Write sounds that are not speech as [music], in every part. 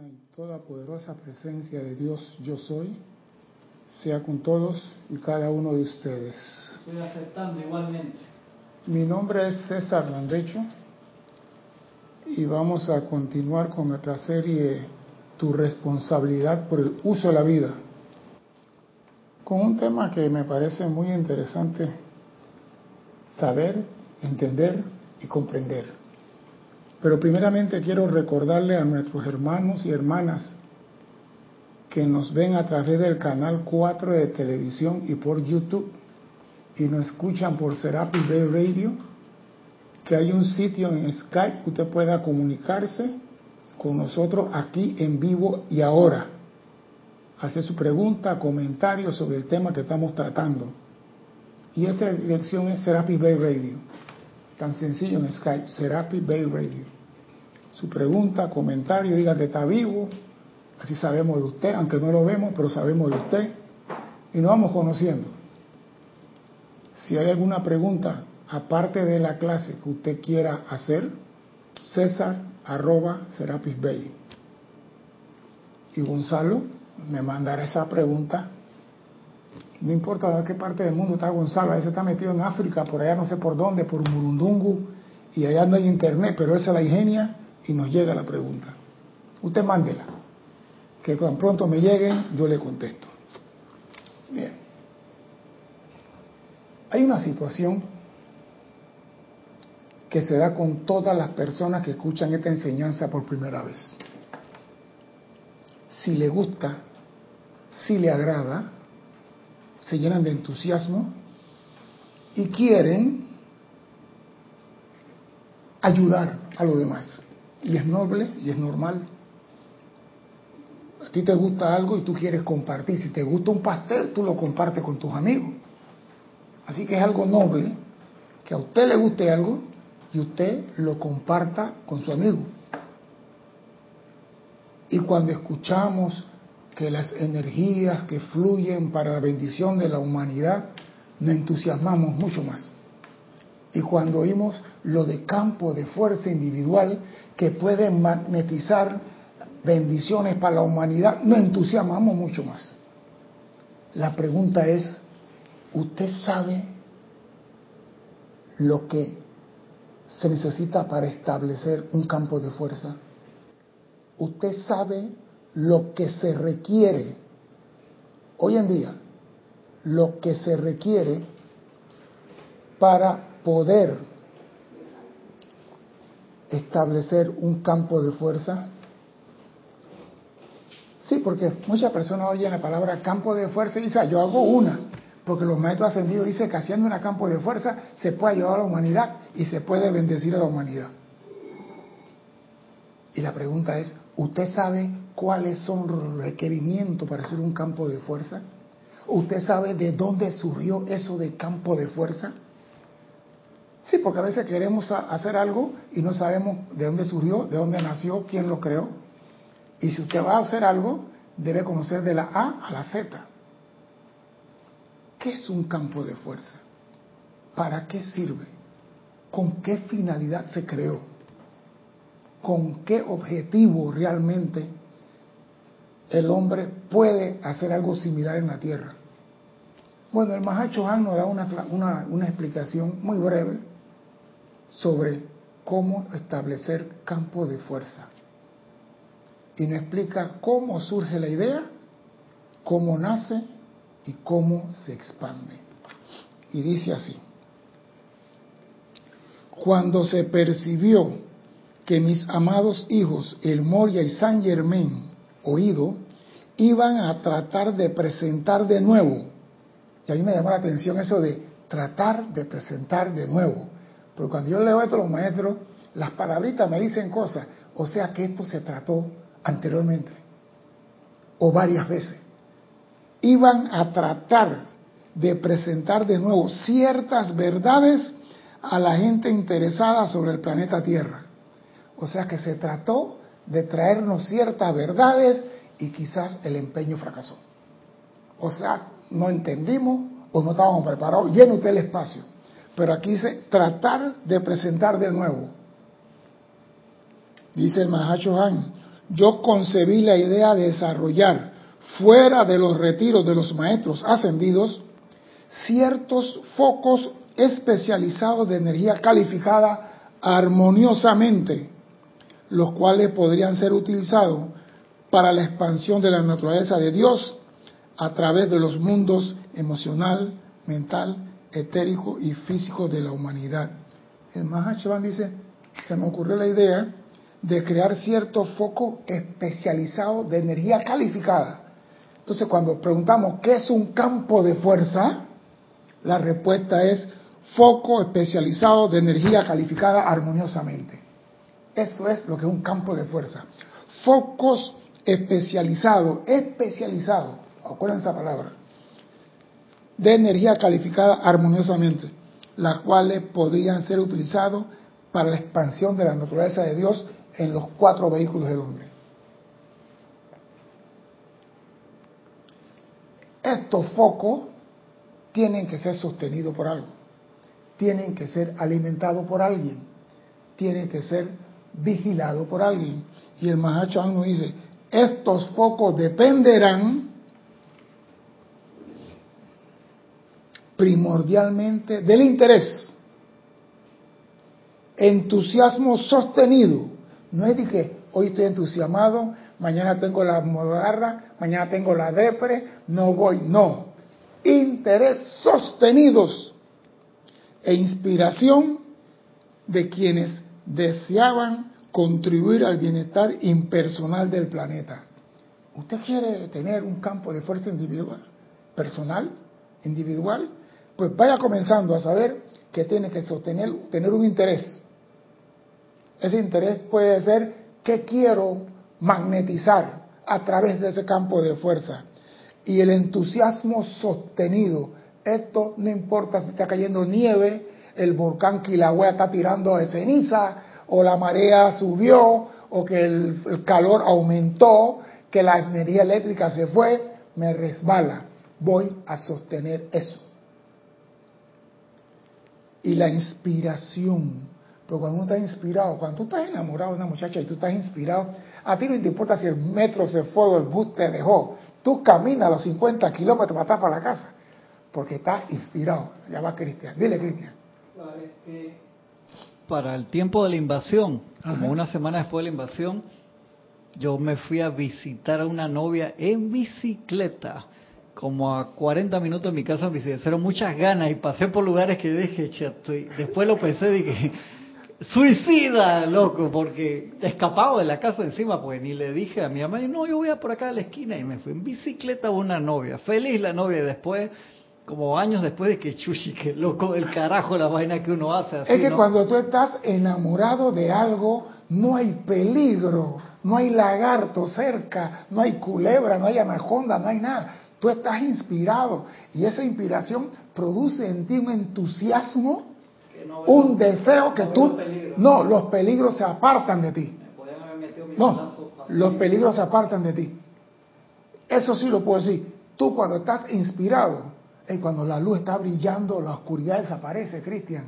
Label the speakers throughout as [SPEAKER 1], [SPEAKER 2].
[SPEAKER 1] y toda poderosa presencia de Dios yo soy, sea con todos y cada uno de ustedes.
[SPEAKER 2] Estoy aceptando igualmente.
[SPEAKER 1] Mi nombre es César Landecho y vamos a continuar con nuestra serie Tu responsabilidad por el uso de la vida, con un tema que me parece muy interesante saber, entender y comprender. Pero primeramente quiero recordarle a nuestros hermanos y hermanas que nos ven a través del canal 4 de televisión y por YouTube y nos escuchan por Serapis Bay Radio, que hay un sitio en Skype que usted pueda comunicarse con nosotros aquí en vivo y ahora. Hacer su pregunta, comentario sobre el tema que estamos tratando. Y esa dirección es Serapis Bay Radio. Tan sencillo en Skype, Serapis Bay Radio. Su pregunta, comentario, diga que está vivo, así sabemos de usted, aunque no lo vemos, pero sabemos de usted, y nos vamos conociendo. Si hay alguna pregunta, aparte de la clase que usted quiera hacer, César arroba Serapis Bay. Y Gonzalo me mandará esa pregunta. No importa de qué parte del mundo está Gonzalo, a veces está metido en África, por allá no sé por dónde, por Murundungu, y allá no hay internet, pero esa es la ingenia y nos llega la pregunta. Usted mándela, que cuando pronto me lleguen yo le contesto. Bien. Hay una situación que se da con todas las personas que escuchan esta enseñanza por primera vez. Si le gusta, si le agrada, se llenan de entusiasmo y quieren ayudar a los demás. Y es noble y es normal. A ti te gusta algo y tú quieres compartir. Si te gusta un pastel, tú lo compartes con tus amigos. Así que es algo noble que a usted le guste algo y usted lo comparta con su amigo. Y cuando escuchamos que las energías que fluyen para la bendición de la humanidad, nos entusiasmamos mucho más. Y cuando oímos lo de campo de fuerza individual que puede magnetizar bendiciones para la humanidad, nos entusiasmamos mucho más. La pregunta es, ¿usted sabe lo que se necesita para establecer un campo de fuerza? ¿Usted sabe lo que se requiere hoy en día? Lo que se requiere para poder establecer un campo de fuerza? Sí, porque muchas personas oyen la palabra campo de fuerza y dicen, yo hago una, porque los maestros ascendidos dicen que haciendo un campo de fuerza se puede ayudar a la humanidad y se puede bendecir a la humanidad. Y la pregunta es, ¿usted sabe cuáles son los requerimientos para hacer un campo de fuerza? ¿Usted sabe de dónde surgió eso de campo de fuerza? Sí, porque a veces queremos hacer algo y no sabemos de dónde surgió, de dónde nació, quién lo creó. Y si usted va a hacer algo, debe conocer de la A a la Z. ¿Qué es un campo de fuerza? ¿Para qué sirve? ¿Con qué finalidad se creó? ¿Con qué objetivo realmente el hombre puede hacer algo similar en la Tierra? Bueno, el Mahacho Han nos da una, una explicación muy breve sobre cómo establecer campo de fuerza. Y nos explica cómo surge la idea, cómo nace y cómo se expande. Y dice así, cuando se percibió que mis amados hijos, el Moria y San Germain, oído, iban a tratar de presentar de nuevo, y a me llamó la atención eso de tratar de presentar de nuevo, pero cuando yo leo esto los maestros, las palabritas me dicen cosas. O sea que esto se trató anteriormente. O varias veces. Iban a tratar de presentar de nuevo ciertas verdades a la gente interesada sobre el planeta Tierra. O sea que se trató de traernos ciertas verdades y quizás el empeño fracasó. O sea, no entendimos o no estábamos preparados. Llena usted el espacio. Pero aquí dice tratar de presentar de nuevo. Dice el Mahacho Han, yo concebí la idea de desarrollar fuera de los retiros de los maestros ascendidos ciertos focos especializados de energía calificada armoniosamente, los cuales podrían ser utilizados para la expansión de la naturaleza de Dios a través de los mundos emocional, mental, etérico y físico de la humanidad. El Mahachavan dice, se me ocurrió la idea de crear cierto foco especializado de energía calificada. Entonces, cuando preguntamos qué es un campo de fuerza, la respuesta es foco especializado de energía calificada armoniosamente. Eso es lo que es un campo de fuerza. Focos especializados, especializados, acuérdense esa palabra, de energía calificada armoniosamente, las cuales podrían ser utilizados para la expansión de la naturaleza de Dios en los cuatro vehículos del hombre. Estos focos tienen que ser sostenidos por algo, tienen que ser alimentados por alguien, tienen que ser vigilados por alguien. Y el Mahacho nos dice, estos focos dependerán primordialmente del interés, entusiasmo sostenido. No es de que hoy estoy entusiasmado, mañana tengo la modarra, mañana tengo la depre, no voy, no. Interés sostenidos e inspiración de quienes deseaban contribuir al bienestar impersonal del planeta. ¿Usted quiere tener un campo de fuerza individual, personal, individual? Pues vaya comenzando a saber que tiene que sostener, tener un interés. Ese interés puede ser qué quiero magnetizar a través de ese campo de fuerza. Y el entusiasmo sostenido. Esto no importa si está cayendo nieve, el volcán Kilauea está tirando de ceniza, o la marea subió, o que el, el calor aumentó, que la energía eléctrica se fue, me resbala. Voy a sostener eso. Y la inspiración. Pero cuando uno está inspirado, cuando tú estás enamorado de una muchacha y tú estás inspirado, a ti no te importa si el metro se fue o el bus te dejó. Tú caminas los 50 kilómetros para atrás para la casa, porque estás inspirado. Ya va Cristian. Dile, Cristian.
[SPEAKER 2] Para el tiempo de la invasión, como una semana después de la invasión, yo me fui a visitar a una novia en bicicleta como a 40 minutos de mi casa me hicieron muchas ganas y pasé por lugares que dije, chato, y después lo pensé, dije, suicida, loco, porque escapado de la casa encima, pues ni le dije a mi mamá, no, yo voy a por acá a la esquina y me fui en bicicleta a una novia, feliz la novia, y después, como años después de que chuchi, que loco del carajo la vaina que uno hace.
[SPEAKER 1] es que cuando tú estás enamorado de algo, no hay peligro, no hay lagarto cerca, no hay culebra, no hay anaconda, no hay nada Tú estás inspirado y esa inspiración produce en ti un entusiasmo, un deseo que tú... No, los peligros se apartan de ti. No, los peligros se apartan de ti. Eso sí lo puedo decir. Tú cuando estás inspirado, y cuando la luz está brillando, la oscuridad desaparece, Cristian.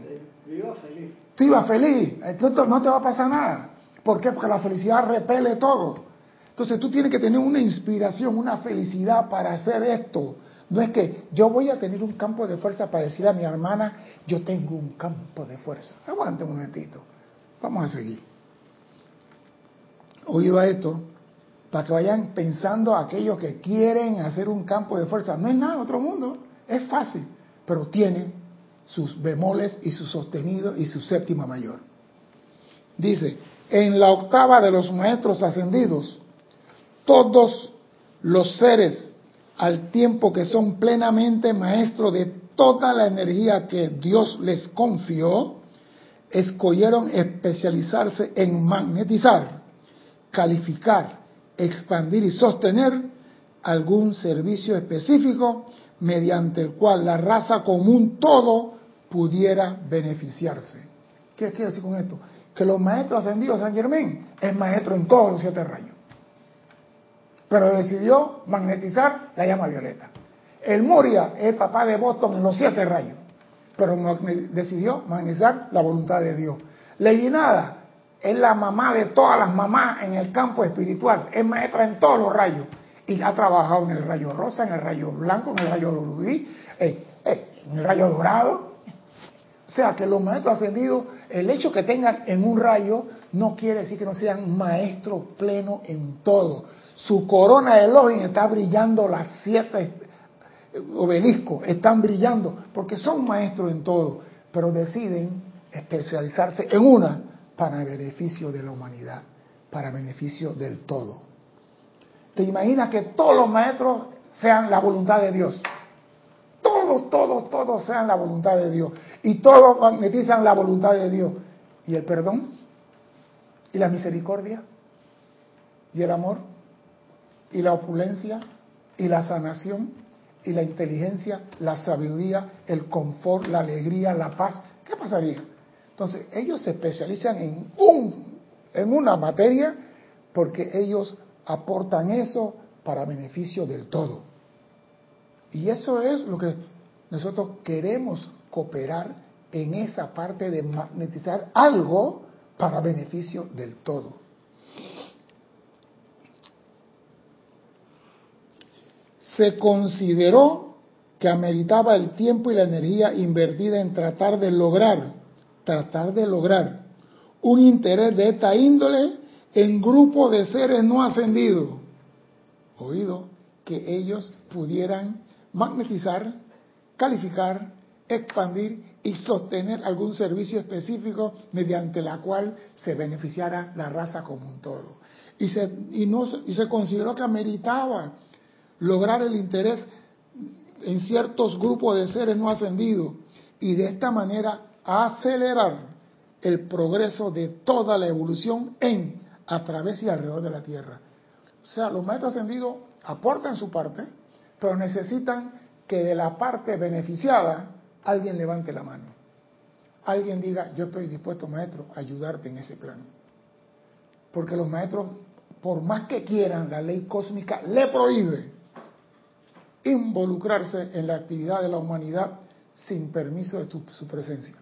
[SPEAKER 1] feliz. Tú ibas feliz. No te va a pasar nada. ¿Por qué? Porque la felicidad repele todo. Entonces tú tienes que tener una inspiración, una felicidad para hacer esto. No es que yo voy a tener un campo de fuerza para decir a mi hermana, yo tengo un campo de fuerza. Aguante un momentito. Vamos a seguir. Oído esto, para que vayan pensando aquellos que quieren hacer un campo de fuerza. No es nada, otro mundo. Es fácil, pero tiene sus bemoles y su sostenido y su séptima mayor. Dice, en la octava de los maestros ascendidos, todos los seres al tiempo que son plenamente maestros de toda la energía que Dios les confió, escogieron especializarse en magnetizar, calificar, expandir y sostener algún servicio específico mediante el cual la raza común todo pudiera beneficiarse. ¿Qué quiere decir con esto? Que los maestros ascendidos San Germán es maestro en todos los siete rayos pero decidió magnetizar la llama violeta. El Moria es papá de Boston en los siete rayos, pero decidió magnetizar la voluntad de Dios. Lady Nada es la mamá de todas las mamás en el campo espiritual, es maestra en todos los rayos. Y ha trabajado en el rayo rosa, en el rayo blanco, en el rayo rubí, eh, eh, en el rayo dorado. O sea que los maestros ascendidos, el hecho que tengan en un rayo no quiere decir que no sean maestros plenos en todo. Su corona de Elohim está brillando, las siete obeliscos están brillando, porque son maestros en todo, pero deciden especializarse en una para beneficio de la humanidad, para beneficio del todo. ¿Te imaginas que todos los maestros sean la voluntad de Dios? Todos, todos, todos sean la voluntad de Dios. Y todos magnetizan la voluntad de Dios. ¿Y el perdón? ¿Y la misericordia? ¿Y el amor? ¿Y la opulencia? ¿Y la sanación? ¿Y la inteligencia? ¿La sabiduría? ¿El confort? ¿La alegría? ¿La paz? ¿Qué pasaría? Entonces, ellos se especializan en, un, en una materia porque ellos aportan eso para beneficio del todo. Y eso es lo que nosotros queremos cooperar en esa parte de magnetizar algo para beneficio del todo. Se consideró que ameritaba el tiempo y la energía invertida en tratar de lograr tratar de lograr un interés de esta índole en grupo de seres no ascendidos. Oído, que ellos pudieran magnetizar, calificar, expandir y sostener algún servicio específico mediante la cual se beneficiara la raza como un todo. Y se, y no, y se consideró que ameritaba lograr el interés en ciertos grupos de seres no ascendidos y de esta manera acelerar el progreso de toda la evolución en, a través y alrededor de la Tierra. O sea, los maestros ascendidos aportan su parte, pero necesitan que de la parte beneficiada alguien levante la mano. Alguien diga, yo estoy dispuesto, maestro, a ayudarte en ese plano. Porque los maestros, por más que quieran, la ley cósmica le prohíbe involucrarse en la actividad de la humanidad sin permiso de su presencia.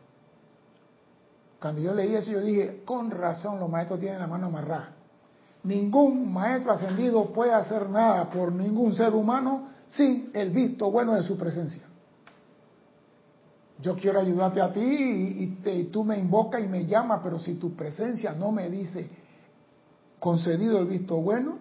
[SPEAKER 1] Cuando yo leí eso, yo dije, con razón los maestros tienen la mano amarrada. Ningún maestro ascendido puede hacer nada por ningún ser humano sin el visto bueno de su presencia. Yo quiero ayudarte a ti y, tú me invocas y me llamas, pero si tu presencia no me dice concedido el visto bueno,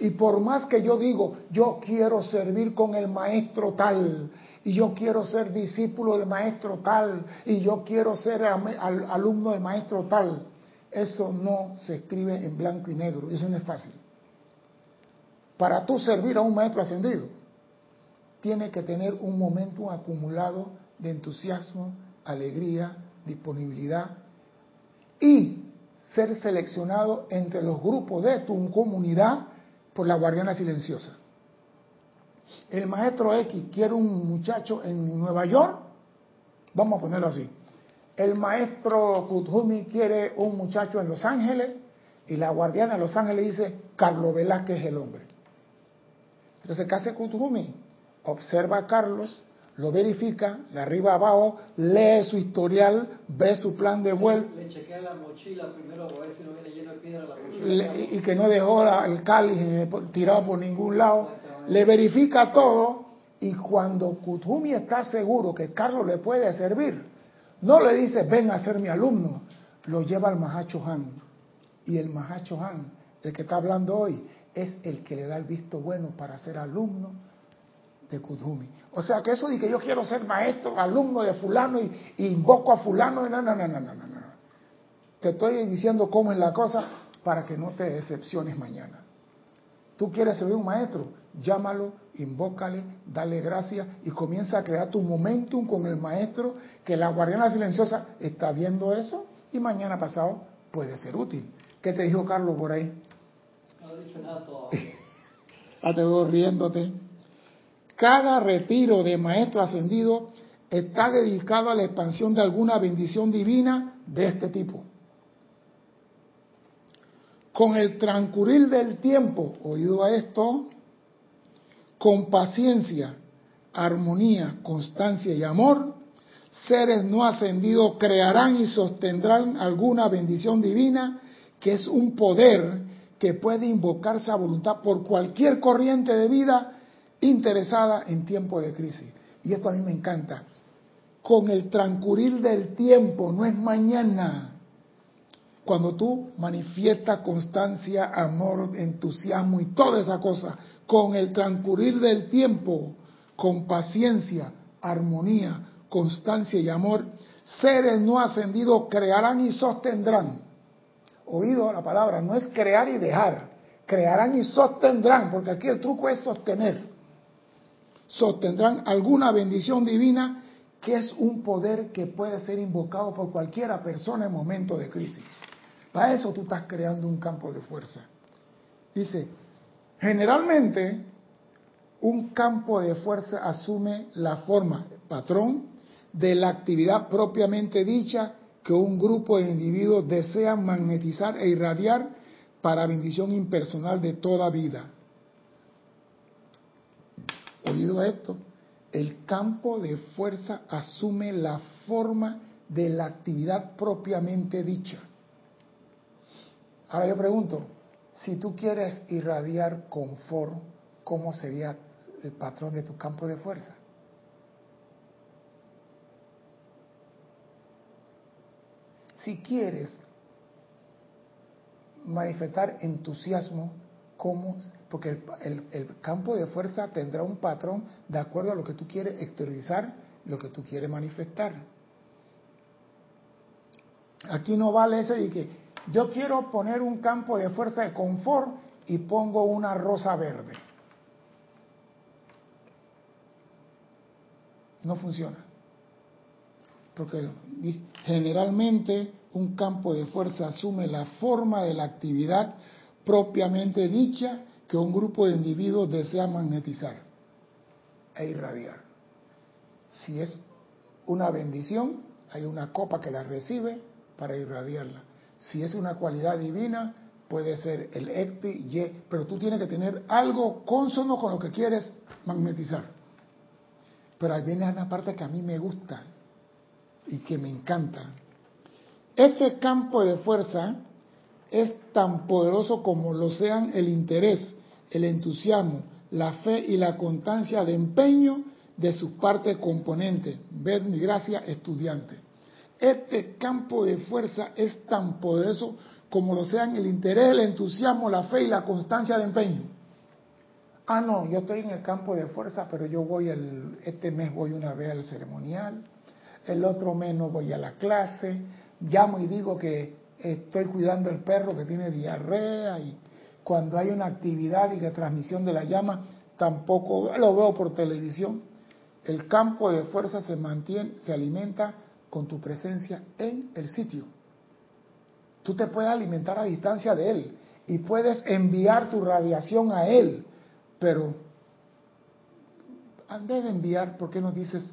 [SPEAKER 1] y por más que yo digo, yo quiero servir con el maestro tal, y yo quiero ser discípulo del maestro tal, y yo quiero ser alumno del maestro tal. Eso no se escribe en blanco y negro, eso no es fácil. Para tú servir a un maestro ascendido, tiene que tener un momento acumulado de entusiasmo, alegría, disponibilidad y ser seleccionado entre los grupos de tu comunidad por la guardiana silenciosa el maestro X quiere un muchacho en Nueva York, vamos a ponerlo así. El maestro Kuthumi quiere un muchacho en Los Ángeles y la guardiana de Los Ángeles dice, Carlos Velázquez es el hombre. Entonces, ¿qué hace Kuthumi? Observa a Carlos, lo verifica de arriba abajo, lee su historial, ve su plan de vuelo.
[SPEAKER 2] Le, chequea la mochila primero a ver si no viene lleno de piedra la mochila.
[SPEAKER 1] y que no dejó el cáliz eh, tirado por ningún lado le verifica todo y cuando Kutumi está seguro que Carlos le puede servir, no le dice ven a ser mi alumno, lo lleva al Mahacho Han. Y el Mahacho Han, el que está hablando hoy, es el que le da el visto bueno para ser alumno de Kutumi. O sea que eso de que yo quiero ser maestro, alumno de fulano y, invoco a fulano, no, no, no, no, no, no. Te estoy diciendo cómo es la cosa para que no te decepciones mañana. Tú quieres ser un maestro, llámalo, invócale, dale gracias y comienza a crear tu momentum con el maestro que la guardiana silenciosa está viendo eso y mañana pasado puede ser útil. ¿Qué te dijo Carlos por ahí?
[SPEAKER 2] No dice nada [laughs]
[SPEAKER 1] ah, te veo riéndote. Cada retiro de maestro ascendido está dedicado a la expansión de alguna bendición divina de este tipo. Con el transcurrir del tiempo, oído a esto, con paciencia, armonía, constancia y amor, seres no ascendidos crearán y sostendrán alguna bendición divina, que es un poder que puede invocarse a voluntad por cualquier corriente de vida interesada en tiempo de crisis. Y esto a mí me encanta. Con el transcurrir del tiempo, no es mañana. Cuando tú manifiestas constancia, amor, entusiasmo y toda esa cosa, con el transcurrir del tiempo, con paciencia, armonía, constancia y amor, seres no ascendidos crearán y sostendrán. Oído la palabra, no es crear y dejar, crearán y sostendrán, porque aquí el truco es sostener. Sostendrán alguna bendición divina que es un poder que puede ser invocado por cualquiera persona en momentos de crisis. Para eso tú estás creando un campo de fuerza. Dice, generalmente un campo de fuerza asume la forma, patrón, de la actividad propiamente dicha que un grupo de individuos desea magnetizar e irradiar para bendición impersonal de toda vida. Oído esto, el campo de fuerza asume la forma de la actividad propiamente dicha. Ahora yo pregunto, si tú quieres irradiar confort, ¿cómo sería el patrón de tu campo de fuerza? Si quieres manifestar entusiasmo, ¿cómo? Porque el, campo de fuerza tendrá un patrón de acuerdo a lo que tú quieres exteriorizar, lo que tú quieres manifestar. Aquí no vale ese de que yo quiero poner un campo de fuerza de confort y pongo una rosa verde. No funciona. Porque generalmente un campo de fuerza asume la forma de la actividad propiamente dicha que un grupo de individuos desea magnetizar e irradiar. Si es una bendición, hay una copa que la recibe para irradiarla. Si es una cualidad divina, puede ser el ecti, y, pero tú tienes que tener algo consono con lo que quieres magnetizar. Pero ahí viene una parte que a mí me gusta y que me encanta. Este campo de fuerza es tan poderoso como lo sean el interés, el entusiasmo, la fe y la constancia de empeño de sus partes componentes. Ved mi gracia, estudiante. Este campo de fuerza es tan poderoso como lo sean el interés, el entusiasmo, la fe y la constancia de empeño. Ah, no, yo estoy en el campo de fuerza, pero yo voy el, este mes voy una vez al ceremonial, el otro mes no voy a la clase, llamo y digo que estoy cuidando el perro que tiene diarrea y cuando hay una actividad y que transmisión de la llama, tampoco lo veo por televisión. El campo de fuerza se mantiene, se alimenta con tu presencia en el sitio. Tú te puedes alimentar a distancia de él y puedes enviar tu radiación a él, pero en vez de enviar, ¿por qué no dices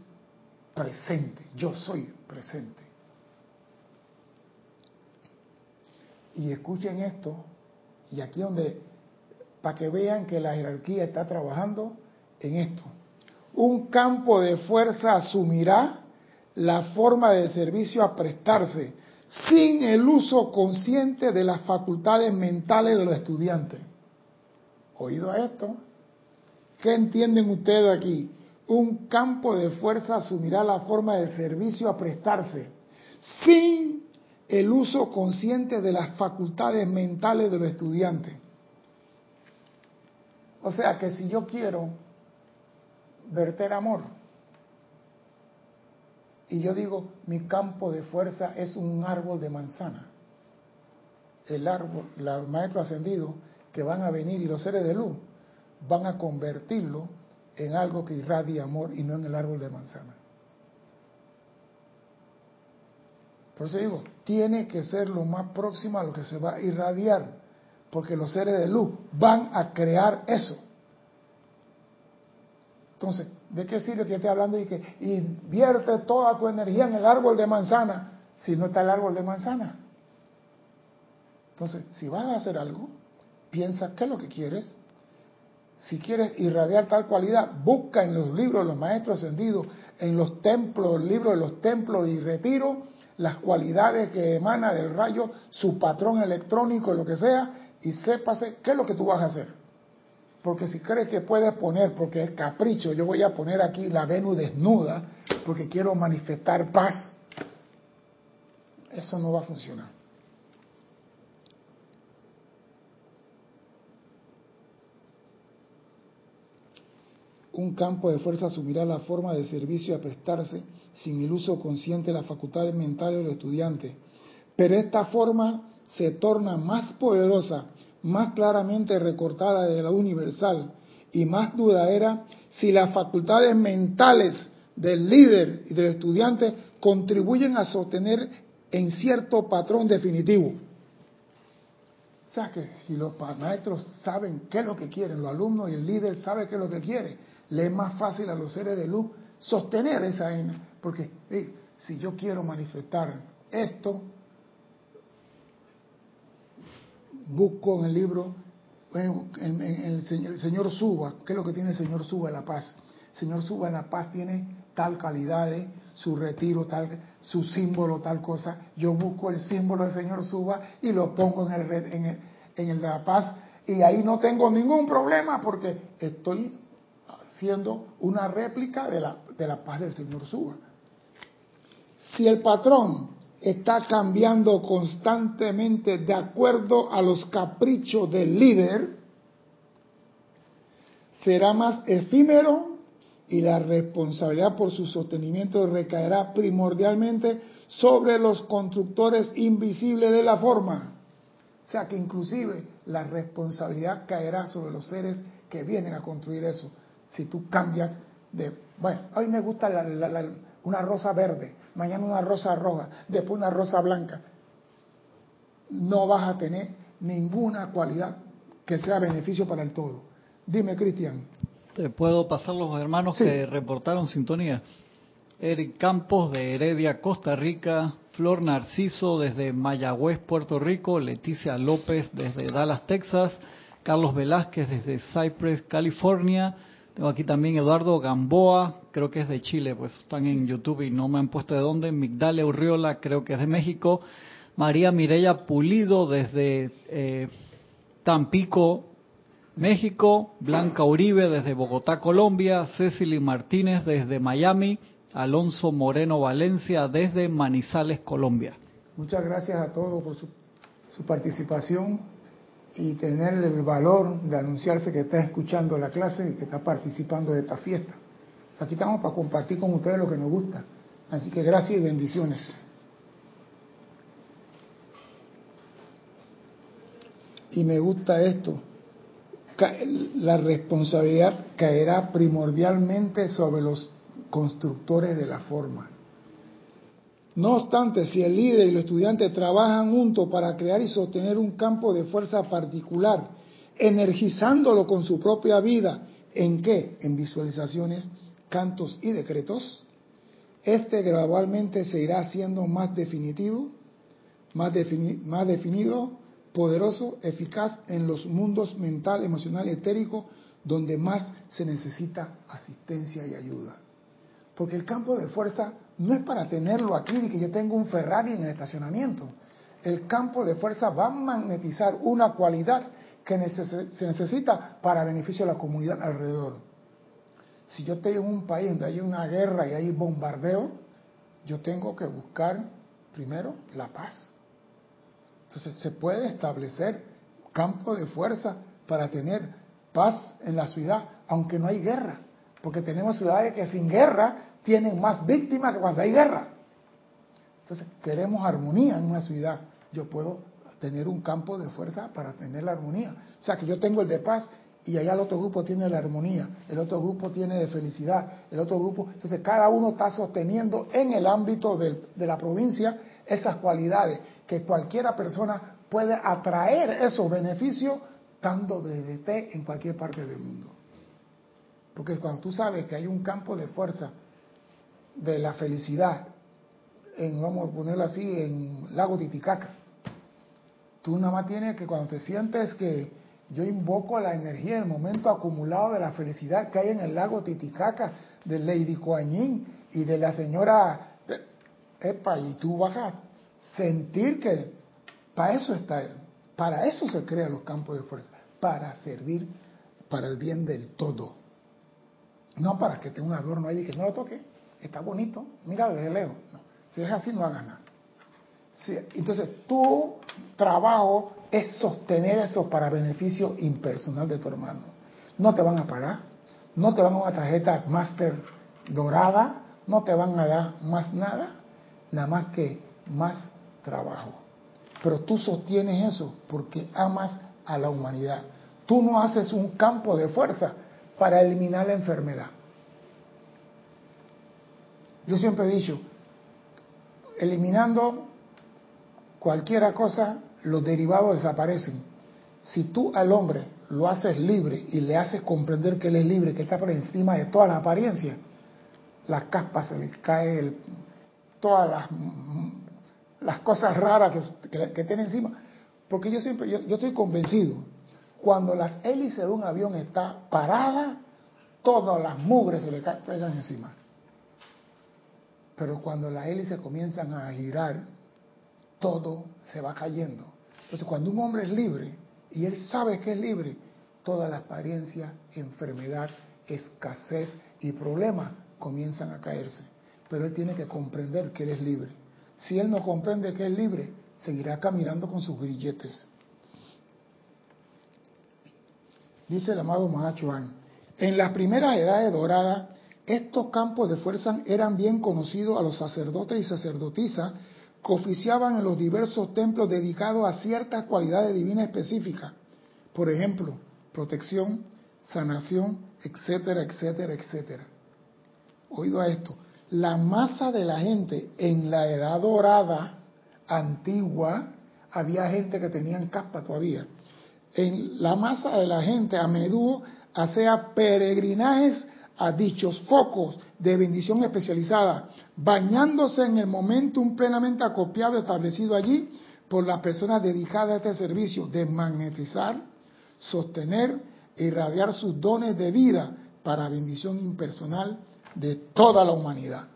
[SPEAKER 1] presente? Yo soy presente. Y escuchen esto, y aquí donde, para que vean que la jerarquía está trabajando en esto. Un campo de fuerza asumirá la forma de servicio a prestarse sin el uso consciente de las facultades mentales de los estudiantes. ¿Oído a esto? ¿Qué entienden ustedes aquí? Un campo de fuerza asumirá la forma de servicio a prestarse sin el uso consciente de las facultades mentales de los estudiantes. O sea que si yo quiero verter amor y yo digo mi campo de fuerza es un árbol de manzana, el árbol, los maestros ascendidos que van a venir y los seres de luz van a convertirlo en algo que irradie amor y no en el árbol de manzana. Por eso digo, tiene que ser lo más próximo a lo que se va a irradiar, porque los seres de luz van a crear eso. Entonces, ¿de qué sirve que esté hablando y que invierte toda tu energía en el árbol de manzana si no está el árbol de manzana? Entonces, si vas a hacer algo, piensa qué es lo que quieres, si quieres irradiar tal cualidad, busca en los libros de los maestros ascendidos, en los templos, libros de los templos y retiro, las cualidades que emana del rayo, su patrón electrónico, lo que sea, y sépase qué es lo que tú vas a hacer. Porque si crees que puedes poner, porque es capricho, yo voy a poner aquí la Venus desnuda, porque quiero manifestar paz, eso no va a funcionar. un campo de fuerza asumirá la forma de servicio a prestarse sin el uso consciente de las facultades mentales del estudiante. Pero esta forma se torna más poderosa, más claramente recortada de la universal y más duradera si las facultades mentales del líder y del estudiante contribuyen a sostener en cierto patrón definitivo. O sea que si los maestros saben qué es lo que quieren, los alumnos y el líder saben qué es lo que quiere, le es más fácil a los seres de luz sostener esa Porque si yo quiero manifestar esto, busco en el libro, en, el, señor, Suba, ¿qué es lo que tiene el Señor Suba en la paz? El Señor Suba en la paz tiene tal calidad, su retiro, tal, su símbolo, tal cosa. Yo busco el símbolo del Señor Suba y lo pongo en el, en el, en el de la paz y ahí no tengo ningún problema porque estoy siendo una réplica de la, de la paz del Señor Suba. Si el patrón está cambiando constantemente de acuerdo a los caprichos del líder, será más efímero y la responsabilidad por su sostenimiento recaerá primordialmente sobre los constructores invisibles de la forma. O sea que inclusive la responsabilidad caerá sobre los seres que vienen a construir eso si tú cambias de, bueno, hoy me gusta una rosa verde, mañana una rosa roja, después una rosa blanca, no vas a tener ninguna cualidad que sea beneficio para el todo. Dime, Cristian.
[SPEAKER 2] Te puedo pasar los hermanos que reportaron sintonía. Eric Campos de Heredia, Costa Rica, Flor Narciso desde Mayagüez, Puerto Rico, Leticia López desde Dallas, Texas, Carlos Velázquez desde Cypress, California, tengo aquí también Eduardo Gamboa, creo que es de Chile, pues están en YouTube y no me han puesto de dónde. Migdale Urriola, creo que es de México. María Mireya Pulido desde eh, Tampico, México. Blanca Uribe desde Bogotá, Colombia. Cecily Martínez desde Miami. Alonso Moreno Valencia desde Manizales, Colombia.
[SPEAKER 1] Muchas gracias a todos por su, su participación y tener el valor de anunciarse que está escuchando la clase y que está participando de esta fiesta. Aquí estamos para compartir con ustedes lo que nos gusta. Así que gracias y bendiciones. Y me gusta esto. La responsabilidad caerá primordialmente sobre los constructores de la forma. No obstante, si el líder y el estudiante trabajan juntos para crear y sostener un campo de fuerza particular, energizándolo con su propia vida, ¿en qué? En visualizaciones, cantos y decretos, este gradualmente se irá haciendo más definitivo, más, más definido, poderoso, eficaz en los mundos mental, emocional y etérico, donde más se necesita asistencia y ayuda. Porque el campo de fuerza no es para tenerlo aquí ni que yo tenga un Ferrari en el estacionamiento. El campo de fuerza va a magnetizar una cualidad que se necesita para beneficio de la comunidad alrededor. Si yo estoy en un país donde hay una guerra y hay bombardeo, yo tengo que buscar primero la paz. Entonces se puede establecer campo de fuerza para tener paz en la ciudad, aunque no hay guerra porque tenemos ciudades que sin guerra tienen más víctimas que cuando hay guerra. Entonces, queremos armonía en una ciudad. Yo puedo tener un campo de fuerza para tener la armonía. O sea, que yo tengo el de paz y allá el otro grupo tiene la armonía, el otro grupo tiene de felicidad, el otro grupo. Entonces, cada uno está sosteniendo en el ámbito de la provincia esas cualidades que cualquiera persona puede atraer esos beneficios dando desde té en cualquier parte del mundo. Porque cuando tú sabes que hay un campo de fuerza de la felicidad, en, vamos a ponerlo así, en Lago Titicaca, tú nada más tienes que cuando te sientes que, Yo invoco la energía, el momento acumulado de la felicidad que hay en el lago Titicaca, de Lady Kuan y de la señora Epa, y tú vas a sentir que para eso está él, para eso se crean los campos de fuerza, para servir para el bien del todo. No para que tenga un adorno ahí y que no lo toque, está bonito, mira desde lejos. si es así, no hagas nada. entonces, tu trabajo es sostener eso para beneficio impersonal de tu hermano. No te van a pagar, no te van a una tarjeta máster dorada, no te van a dar más nada, nada más que más trabajo. Pero tú sostienes eso porque amas a la humanidad. Tú no haces un campo de fuerza para eliminar la enfermedad. Yo siempre he dicho, eliminando cualquier cosa, los derivados desaparecen. Si tú al hombre lo haces libre y le haces comprender que él es libre, que está por encima de toda la apariencia, las caspas se le cae todas las, las, cosas raras que, tiene encima. Porque yo siempre, yo, estoy convencido, cuando las hélices de un avión está parada, todas las mugres se le caen encima. Pero cuando las hélices comienzan a girar, todo se va cayendo. Entonces, cuando un hombre es libre y él sabe que es libre, toda la apariencia, enfermedad, escasez y problemas comienzan a caerse. Pero él tiene que comprender que él es libre. Si él no comprende que es libre, seguirá caminando con sus grilletes. Dice el amado Mahachuan, en las primeras edades doradas, estos campos de fuerza eran bien conocidos a los sacerdotes y sacerdotisas que oficiaban en los diversos templos dedicados a ciertas cualidades divinas específicas. Por ejemplo, protección, sanación, etcétera, etcétera, etcétera oído a esto, la masa de la gente en la edad dorada antigua, había gente que tenían capa todavía. En la masa de la gente a menudo hacía peregrinajes a dichos focos de bendición especializada, bañándose en el momentum plenamente acopiado establecido allí por las personas dedicadas a este servicio de magnetizar, sostener e irradiar sus dones de vida para bendición impersonal de toda la humanidad.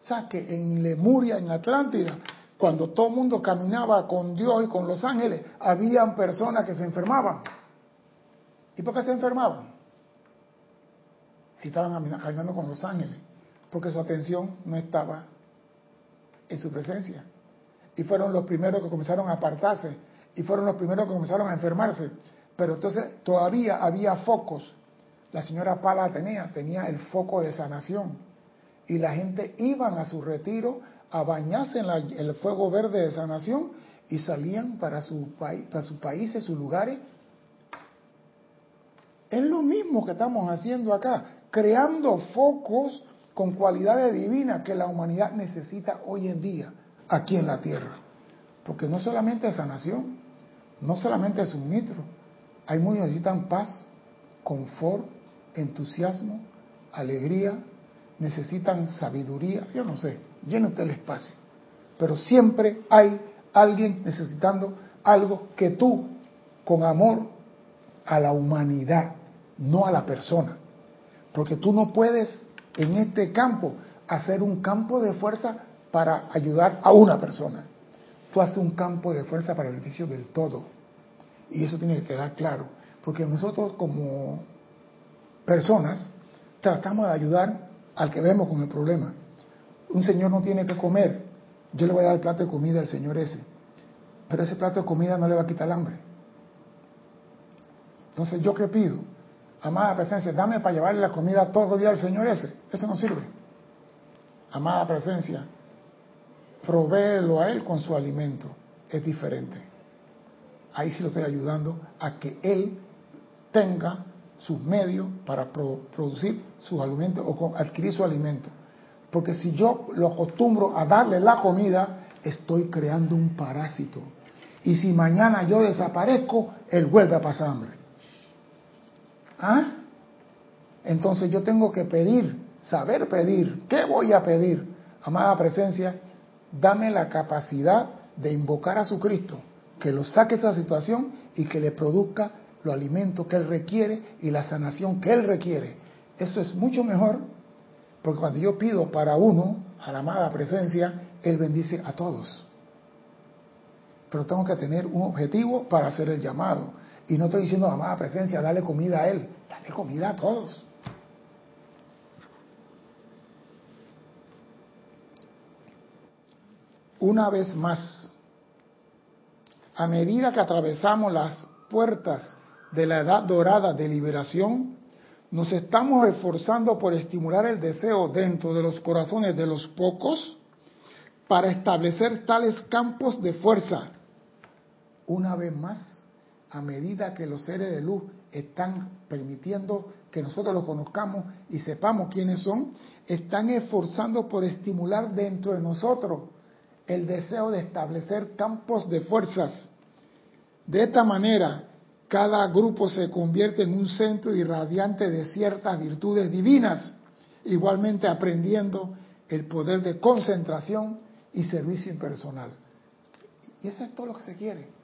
[SPEAKER 1] O sea que en Lemuria, en Atlántida, cuando todo el mundo caminaba con Dios y con los ángeles, habían personas que se enfermaban. ¿Y por qué se enfermaban? Si estaban caminando con los ángeles, porque su atención no estaba en su presencia. Y fueron los primeros que comenzaron a apartarse, y fueron los primeros que comenzaron a enfermarse. Pero entonces todavía había focos la señora Pala tenía, tenía el foco de sanación. Y la gente iban a su retiro a bañarse en el fuego verde de sanación y salían para, su, para sus países, sus lugares. Es lo mismo que estamos haciendo acá, creando focos con cualidades divinas que la humanidad necesita hoy en día aquí en la tierra. Porque no solamente es sanación, no solamente es un mitro, hay muchos que necesitan paz, confort, entusiasmo, alegría, necesitan sabiduría, yo no sé, llénate el espacio. Pero siempre hay alguien necesitando algo que tú, con amor a la humanidad, no a la persona. Porque tú no puedes en este campo hacer un campo de fuerza para ayudar a una persona. Tú haces un campo de fuerza para el beneficio del todo. Y eso tiene que quedar claro. Porque nosotros como personas, tratamos de ayudar al que vemos con el problema. Un señor no tiene que comer, yo le voy a dar el plato de comida al señor ese, pero ese plato de comida no le va a quitar el hambre. Entonces, ¿yo qué pido? Amada presencia, dame para llevarle la comida todos los días al señor ese. Eso no sirve. Amada presencia, provéelo a él con su alimento. Es diferente. Ahí sí lo estoy ayudando a que él tenga sus medios para producir sus alimentos o adquirir su alimento. Porque si yo lo acostumbro a darle la comida, estoy creando un parásito. Y si mañana yo desaparezco, él vuelve a pasar hambre. ¿Ah? Entonces yo tengo que pedir, saber pedir. ¿Qué voy a pedir? Amada presencia, dame la capacidad de invocar a su Cristo, que lo saque de esa situación y que le produzca los alimentos que Él requiere y la sanación que Él requiere. Eso es mucho mejor, porque cuando yo pido para uno, a la amada presencia, Él bendice a todos. Pero tengo que tener un objetivo para hacer el llamado. Y no estoy diciendo amada presencia, dale comida a Él, dale comida a todos. Una vez más, a medida que atravesamos las puertas de la edad dorada de liberación, nos estamos esforzando por estimular el deseo dentro de los corazones de los pocos para establecer tales campos de fuerza. Una vez más, a medida que los seres de luz están permitiendo que nosotros los conozcamos y sepamos quiénes son, están esforzando por estimular dentro de nosotros el deseo de establecer campos de fuerzas. De esta manera, cada grupo se convierte en un centro irradiante de ciertas virtudes divinas, igualmente aprendiendo el poder de concentración y servicio impersonal. Y eso es todo lo que se quiere.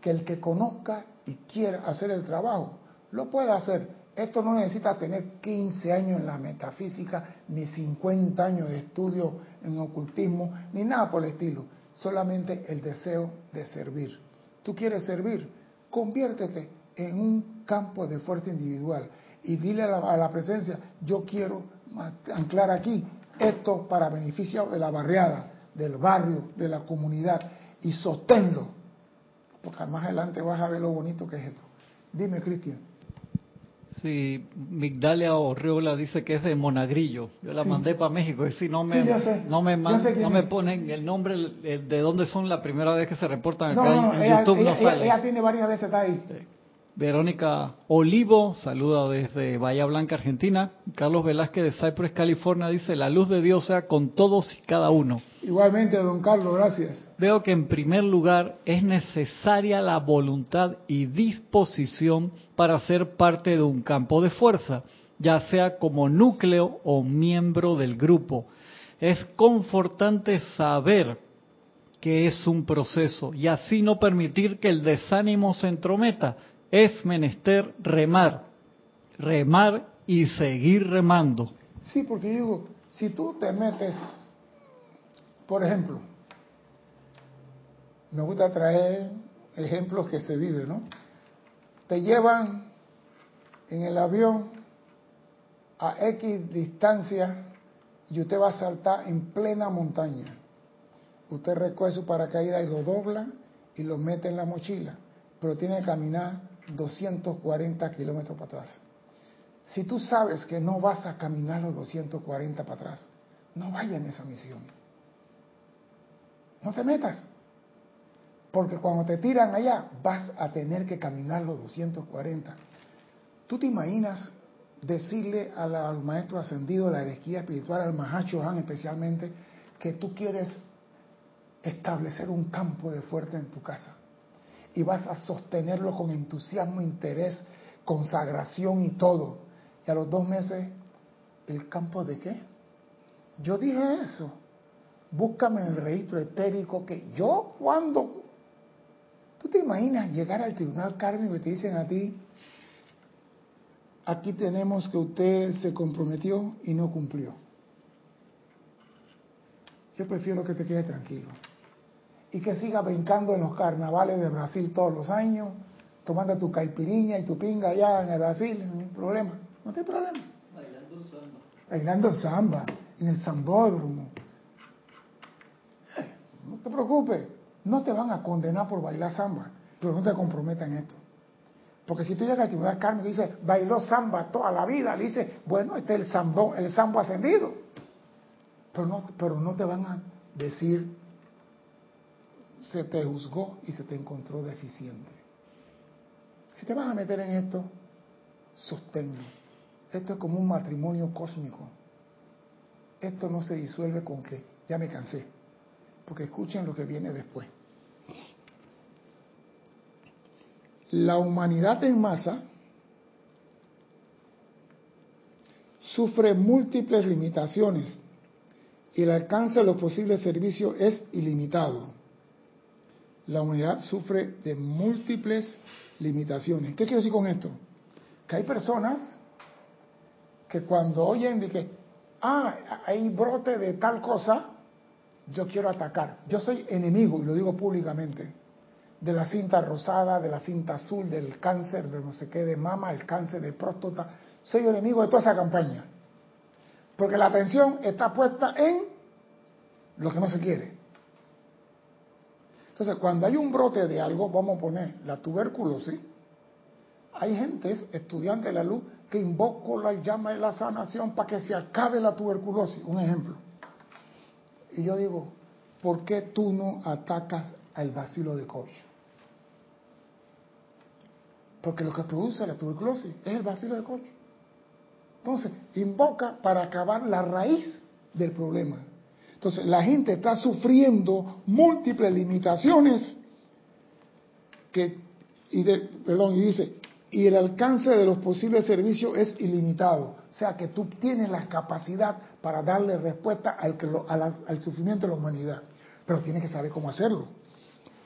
[SPEAKER 1] Que el que conozca y quiera hacer el trabajo, lo pueda hacer. Esto no necesita tener 15 años en la metafísica, ni 50 años de estudio en ocultismo, ni nada por el estilo. Solamente el deseo de servir. Tú quieres servir, conviértete en un campo de fuerza individual y dile a la, presencia, yo quiero anclar aquí esto para beneficio de la barriada, del barrio, de la comunidad y sosténlo, porque más adelante vas a ver lo bonito que es esto. Dime, Cristian.
[SPEAKER 2] Sí, Migdalia Orriola dice que es de Monagrillo. Yo la mandé para México y si no me, no me, no me ponen el nombre de dónde son la primera vez que se reportan acá en, YouTube no sale.
[SPEAKER 1] Ella, tiene varias veces está ahí.
[SPEAKER 2] Verónica Olivo, saluda desde Bahía Blanca, Argentina. Carlos Velázquez de Cypress, California, dice, la luz de Dios sea con todos y cada uno.
[SPEAKER 1] Igualmente, don Carlos, gracias.
[SPEAKER 2] Veo que en primer lugar es necesaria la voluntad y disposición para ser parte de un campo de fuerza, ya sea como núcleo o miembro del grupo. Es confortante saber que es un proceso y así no permitir que el desánimo se entrometa es menester remar, remar y seguir remando.
[SPEAKER 1] Sí, porque digo, si tú te metes, por ejemplo, me gusta traer ejemplos que se viven, ¿no? Te llevan en el avión a X distancia y usted va a saltar en plena montaña. Usted recoge su paracaídas y lo dobla y lo mete en la mochila, pero tiene que caminar 240 kilómetros para atrás. Si tú sabes que no vas a caminar los 240 para atrás, no vayas en esa misión. No te metas. Porque cuando te tiran allá, vas a tener que caminar los 240. ¿Tú te imaginas decirle al maestro ascendido, la herejía espiritual, al Mahacho Han especialmente, que tú quieres establecer un campo de fuerza en tu casa? Y vas a sostenerlo con entusiasmo, interés, consagración y todo. Y a los dos meses, ¿el campo de qué? Yo dije eso. Búscame en el registro etérico que yo cuando... ¿Tú te imaginas llegar al tribunal kármico y te dicen a ti, aquí tenemos que usted se comprometió y no cumplió? Yo prefiero que te quede tranquilo y que siga brincando en los carnavales de Brasil todos los años, tomando tu caipiriña y tu pinga allá en el Brasil, no hay problema, no hay problema. Bailando samba. Bailando samba, en el sambódromo. No te preocupes, no te van a condenar por bailar samba, pero no te comprometan en esto. Porque si tú llegas al tribunal Carmen y dices, bailó samba toda la vida, le dices, bueno, este es el sambo, el sambo ascendido. Pero no, pero no te van a decir se te juzgó y se te encontró deficiente. Si te vas a meter en esto, sosténlo. Esto es como un matrimonio cósmico. Esto no se disuelve con que ya me cansé. Porque escuchen lo que viene después. La humanidad en masa sufre múltiples limitaciones y el alcance de los posibles servicios es ilimitado la humanidad sufre de múltiples limitaciones. ¿Qué quiero decir con esto? Que hay personas que cuando oyen de que, ah, hay brote de tal cosa, yo quiero atacar. Yo soy enemigo, y lo digo públicamente, de la cinta rosada, de la cinta azul, del cáncer de no sé qué, de mama, el cáncer de próstata. Soy enemigo de toda esa campaña. Porque la atención está puesta en lo que no se quiere. Entonces, cuando hay un brote de algo, vamos a poner la tuberculosis, hay gente, estudiantes de la luz, que invoco la llama de la sanación para que se acabe la tuberculosis. Un ejemplo. Y yo digo, ¿por qué tú no atacas al vacilo de Koch? Porque lo que produce la tuberculosis es el vacilo de Koch. Entonces, invoca para acabar la raíz del problema. Entonces, la gente está sufriendo múltiples limitaciones que, y perdón, y dice, y el alcance de los posibles servicios es ilimitado. O sea que tú tienes la capacidad para darle respuesta al, al sufrimiento de la humanidad, pero tienes que saber cómo hacerlo.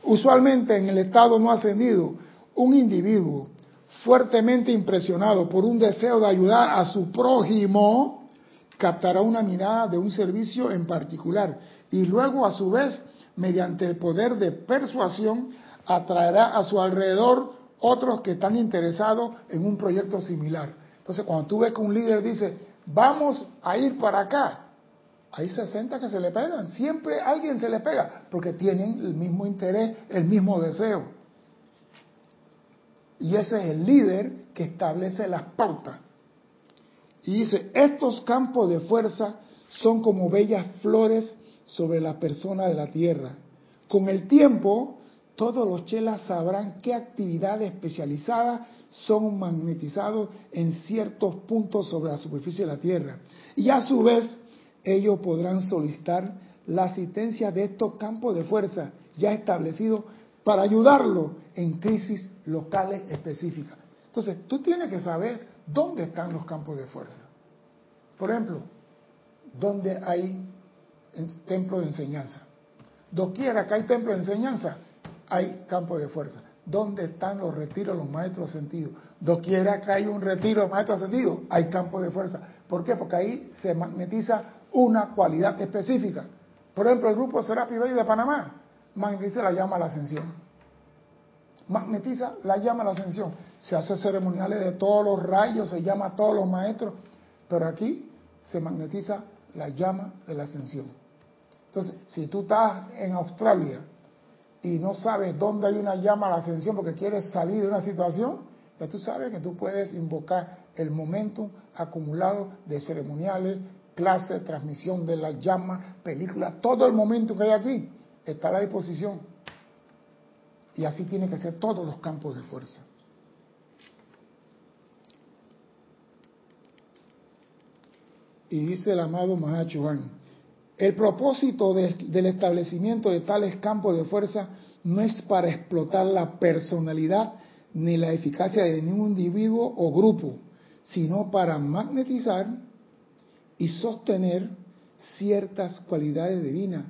[SPEAKER 1] Usualmente en el estado no ascendido, un individuo fuertemente impresionado por un deseo de ayudar a su prójimo, captará una mirada de un servicio en particular y luego a su vez, mediante el poder de persuasión, atraerá a su alrededor otros que están interesados en un proyecto similar. Entonces, cuando tú ves que un líder dice, vamos a ir para acá, hay 60 que se le pegan, siempre alguien se le pega, porque tienen el mismo interés, el mismo deseo. Y ese es el líder que establece las pautas. Y dice, estos campos de fuerza son como bellas flores sobre la persona de la tierra. Con el tiempo, todos los chelas sabrán qué actividades especializadas son magnetizados en ciertos puntos sobre la superficie de la Tierra. Y a su vez, ellos podrán solicitar la asistencia de estos campos de fuerza ya establecidos para ayudarlo en crisis locales específicas. Entonces, tú tienes que saber dónde están los campos de fuerza. Por ejemplo, dónde hay templos de enseñanza. Doquiera que hay templos de enseñanza, hay campos de fuerza. ¿Dónde están los retiros los maestros sentidos? Doquiera que hay un retiro de maestros sentidos, hay campos de fuerza. ¿Por qué? Porque ahí se magnetiza una cualidad específica. Por ejemplo, el grupo Serapi Bay de Panamá magnetiza la llama a la ascensión. Magnetiza la llama a la ascensión. Se hace ceremoniales de todos los rayos, se llama a todos los maestros, pero aquí se magnetiza la llama de la ascensión. Entonces, si tú estás en Australia y no sabes dónde hay una llama a la ascensión porque quieres salir de una situación, ya tú sabes que tú puedes invocar el momento acumulado de ceremoniales, clases, transmisión de la llama, películas, todo el momento que hay aquí está a la disposición. Y así tiene que ser todos los campos de fuerza. Y dice el amado Mahachuan, el propósito del establecimiento de tales campos de fuerza no es para explotar la personalidad ni la eficacia de ningún individuo o grupo, sino para magnetizar y sostener ciertas cualidades divinas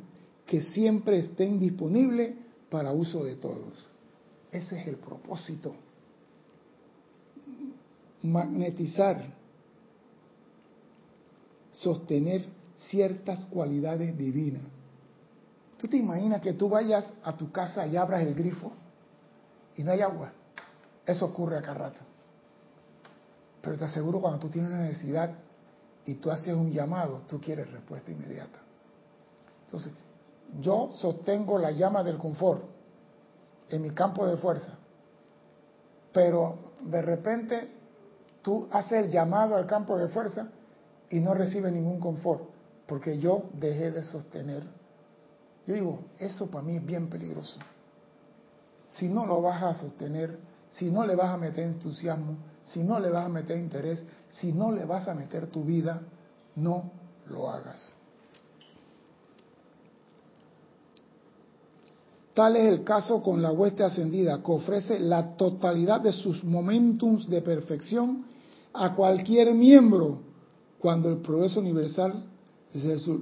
[SPEAKER 1] que siempre estén disponibles para uso de todos. Ese es el propósito. Magnetizar, sostener ciertas cualidades divinas. ¿Tú te imaginas que tú vayas a tu casa y abras el grifo y no hay agua? Eso ocurre acá rato. Pero te aseguro cuando tú tienes una necesidad y tú haces un llamado, tú quieres respuesta inmediata. Entonces, yo sostengo la llama del confort en mi campo de fuerza, pero de repente tú haces el llamado al campo de fuerza y no recibes ningún confort, porque yo dejé de sostener. Yo digo, eso para mí es bien peligroso. Si no lo vas a sostener, si no le vas a meter entusiasmo, si no le vas a meter interés, si no le vas a meter tu vida, no lo hagas. Tal es el caso con la hueste ascendida, que ofrece la totalidad de sus momentums de perfección a cualquier miembro cuando el progreso universal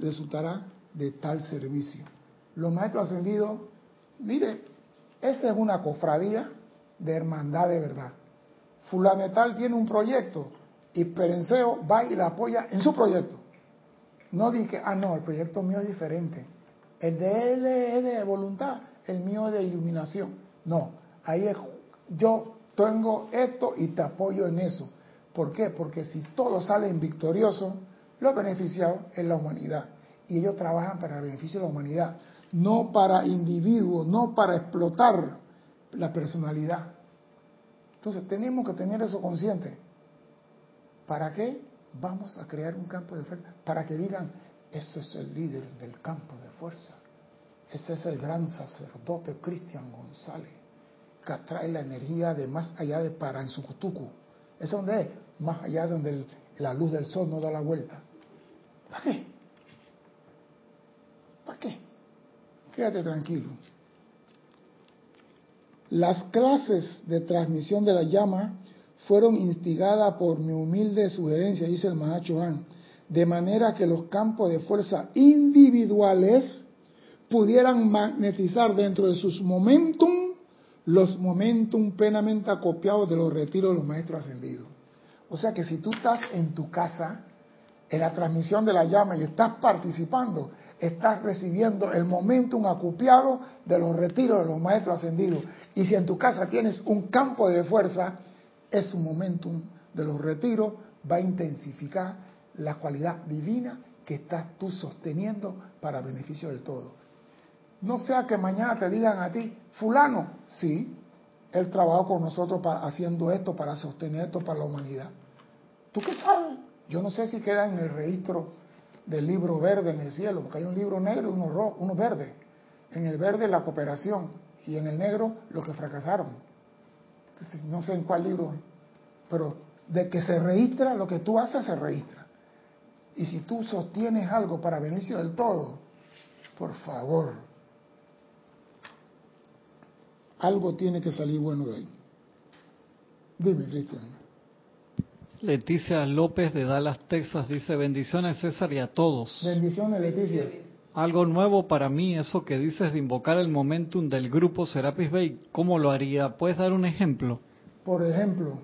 [SPEAKER 1] resultará de tal servicio. Los maestros ascendidos, mire, Esa es una cofradía de hermandad de verdad. Fulanetal tiene un proyecto y Perenceo va y la apoya en su proyecto. No dije, ah, no, el proyecto mío es diferente. El de él es de voluntad, el mío de iluminación. No, ahí es, yo tengo esto y te apoyo en eso. ¿Por qué? Porque si todos salen victoriosos, los beneficiados es la humanidad. Y ellos trabajan para el beneficio de la humanidad, no para individuos, no para explotar la personalidad. Entonces tenemos que tener eso consciente. ¿Para qué? Vamos a crear un campo de fuerza. Para que digan, ese es el líder del campo de fuerza. Ese es el gran sacerdote Cristian González, que atrae la energía de más allá de Paranzucutucu. ¿Es donde es? Más allá donde la luz del sol no da la vuelta. ¿Para qué? ¿Para qué? Quédate tranquilo. Las clases de transmisión de la llama fueron instigadas por mi humilde sugerencia, dice el Mahacho de manera que los campos de fuerza individuales pudieran magnetizar dentro de sus momentum los momentum plenamente acopiados de los retiros de los maestros ascendidos. O sea que si tú estás en tu casa, en la transmisión de la llama y estás participando, estás recibiendo el momentum acopiado de los retiros de los maestros ascendidos. Y si en tu casa tienes un campo de fuerza, ese momentum de los retiros va a intensificar la cualidad divina que estás tú sosteniendo para beneficio del todo. No sea que mañana te digan a ti, fulano, sí, él trabajó con nosotros para, haciendo esto, para sostener esto para la humanidad. ¿Tú qué sabes? Yo no sé si queda en el registro del libro verde en el cielo, porque hay un libro negro y uno, rojo, uno verde. En el verde la cooperación y en el negro los que fracasaron. no sé en cuál libro, pero de que se registra, lo que tú haces se registra. Y si tú sostienes algo para beneficio del todo, por favor, algo tiene que salir bueno de ahí. Dime, Cristian.
[SPEAKER 2] Leticia López de Dallas, Texas, dice bendiciones César y a todos.
[SPEAKER 1] Bendiciones, Leticia.
[SPEAKER 2] Algo nuevo para mí, eso que dices de invocar el momentum del grupo Serapis Bay, ¿cómo lo haría? ¿Puedes dar un ejemplo?
[SPEAKER 1] Por ejemplo,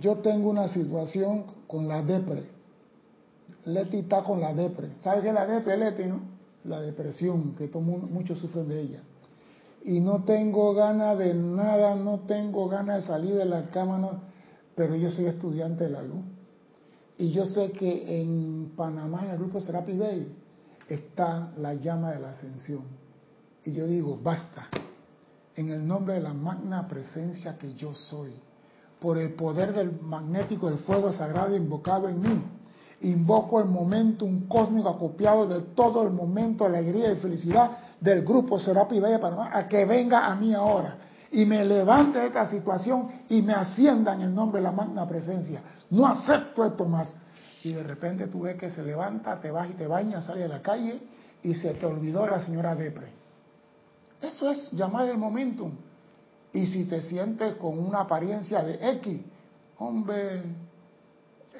[SPEAKER 1] yo tengo una situación con la depre. Leti está con la depre. ¿Sabes qué es la depre, Leti, no? La depresión, que muchos sufren de ella. Y no tengo ganas de nada, no tengo ganas de salir de la cama, no. pero yo soy estudiante de la luz. Y yo sé que en Panamá, en el grupo Serapi Bay, está la llama de la ascensión. Y yo digo, basta, en el nombre de la magna presencia que yo soy por el poder del magnético del fuego sagrado invocado en mí. Invoco el momento, un cósmico acopiado de todo el momento alegría y felicidad del grupo Serapi Bella Panamá a que venga a mí ahora y me levante de esta situación y me ascienda en el nombre de la magna presencia. No acepto esto más. Y de repente tú ves que se levanta, te vas y te bañas, sale a la calle y se te olvidó la señora Depre. Eso es llamar el momentum. Y si te sientes con una apariencia de X, hombre,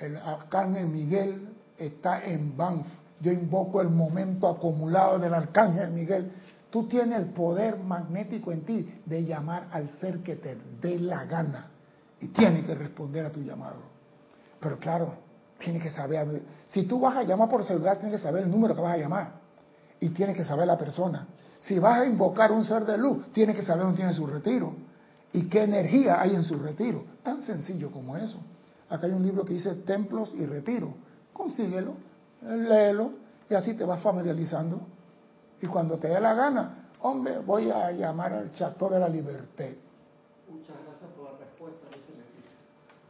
[SPEAKER 1] el arcángel Miguel está en Banff. Yo invoco el momento acumulado del arcángel Miguel. Tú tienes el poder magnético en ti de llamar al ser que te dé la gana. Y tienes que responder a tu llamado. Pero claro, tienes que saber. Si tú vas a llamar por celular, tienes que saber el número que vas a llamar. Y tienes que saber la persona. Si vas a invocar un ser de luz, tienes que saber dónde tiene su retiro y qué energía hay en su retiro. Tan sencillo como eso. Acá hay un libro que dice Templos y Retiro. Consíguelo, léelo y así te vas familiarizando. Y cuando te dé la gana, hombre, voy a llamar al Chateau de la Libertad.
[SPEAKER 2] Muchas gracias por la respuesta, dice Leticia.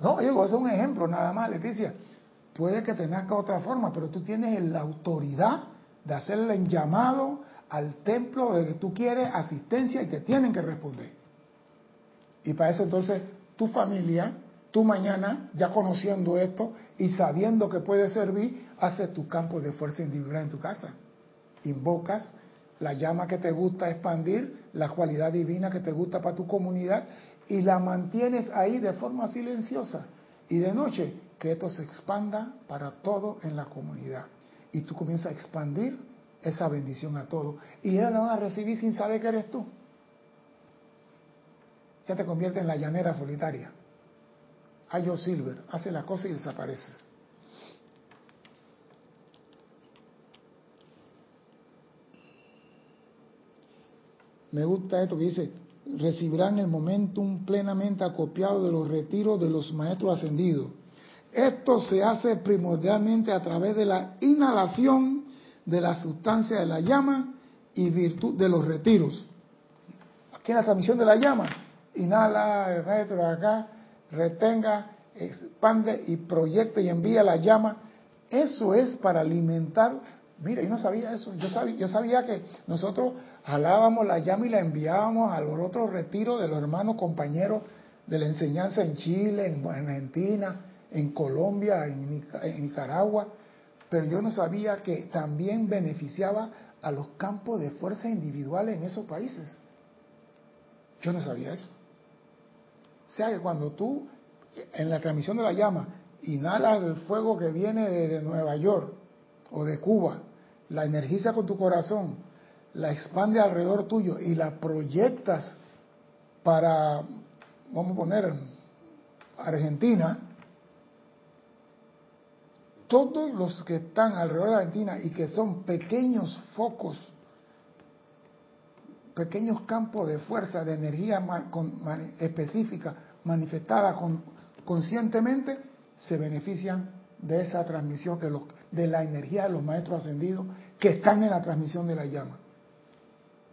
[SPEAKER 1] No, digo, es un ejemplo nada más, Leticia. Puede que te nazca otra forma, pero tú tienes la autoridad de hacerle el llamado al templo de que tú quieres asistencia y te tienen que responder. Y para eso entonces tu familia, tú mañana, ya conociendo esto y sabiendo que puede servir, haces tu campo de fuerza individual en tu casa. Invocas la llama que te gusta expandir, la cualidad divina que te gusta para tu comunidad y la mantienes ahí de forma silenciosa. Y de noche, que esto se expanda para todo en la comunidad. Y tú comienzas a expandir esa bendición a todos. Y ellos la van a recibir sin saber que eres tú. ya te convierte en la llanera solitaria. Ayo Silver, hace la cosa y desapareces. Me gusta esto que dice, recibirán el momentum plenamente acopiado de los retiros de los maestros ascendidos. Esto se hace primordialmente a través de la inhalación de la sustancia de la llama y virtud de los retiros. Aquí en la transmisión de la llama, inhala el de acá, retenga, expande y proyecta y envía la llama. Eso es para alimentar. Mira, yo no sabía eso. Yo sabía, yo sabía que nosotros jalábamos la llama y la enviábamos a los otros retiros de los hermanos compañeros de la enseñanza en Chile, en Argentina, en Colombia, en Nicaragua, pero yo no sabía que también beneficiaba a los campos de fuerza individuales en esos países. Yo no sabía eso. Sea que cuando tú, en la transmisión de la llama, inhalas el fuego que viene de, Nueva York o de Cuba, la energiza con tu corazón, la expande alrededor tuyo y la proyectas para, vamos a poner, Argentina, todos los que están alrededor de Argentina y que son pequeños focos, pequeños campos de fuerza, de energía específica, manifestada conscientemente, se benefician de esa transmisión, de, de la energía de los maestros ascendidos que están en la transmisión de la llama.